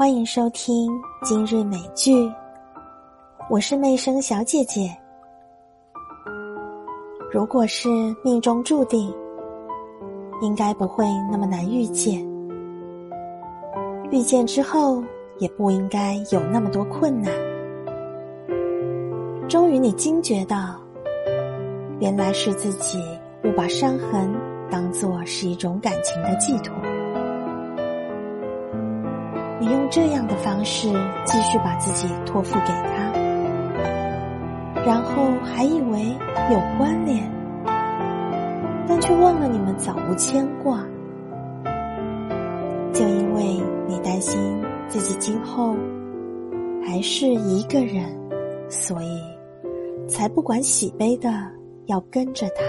欢迎收听今日美剧，我是媚生小姐姐。如果是命中注定，应该不会那么难遇见。遇见之后，也不应该有那么多困难。终于，你惊觉到，原来是自己误把伤痕当做是一种感情的寄托。你用这样的方式继续把自己托付给他，然后还以为有关联，但却忘了你们早无牵挂。就因为你担心自己今后还是一个人，所以才不管喜悲的要跟着他。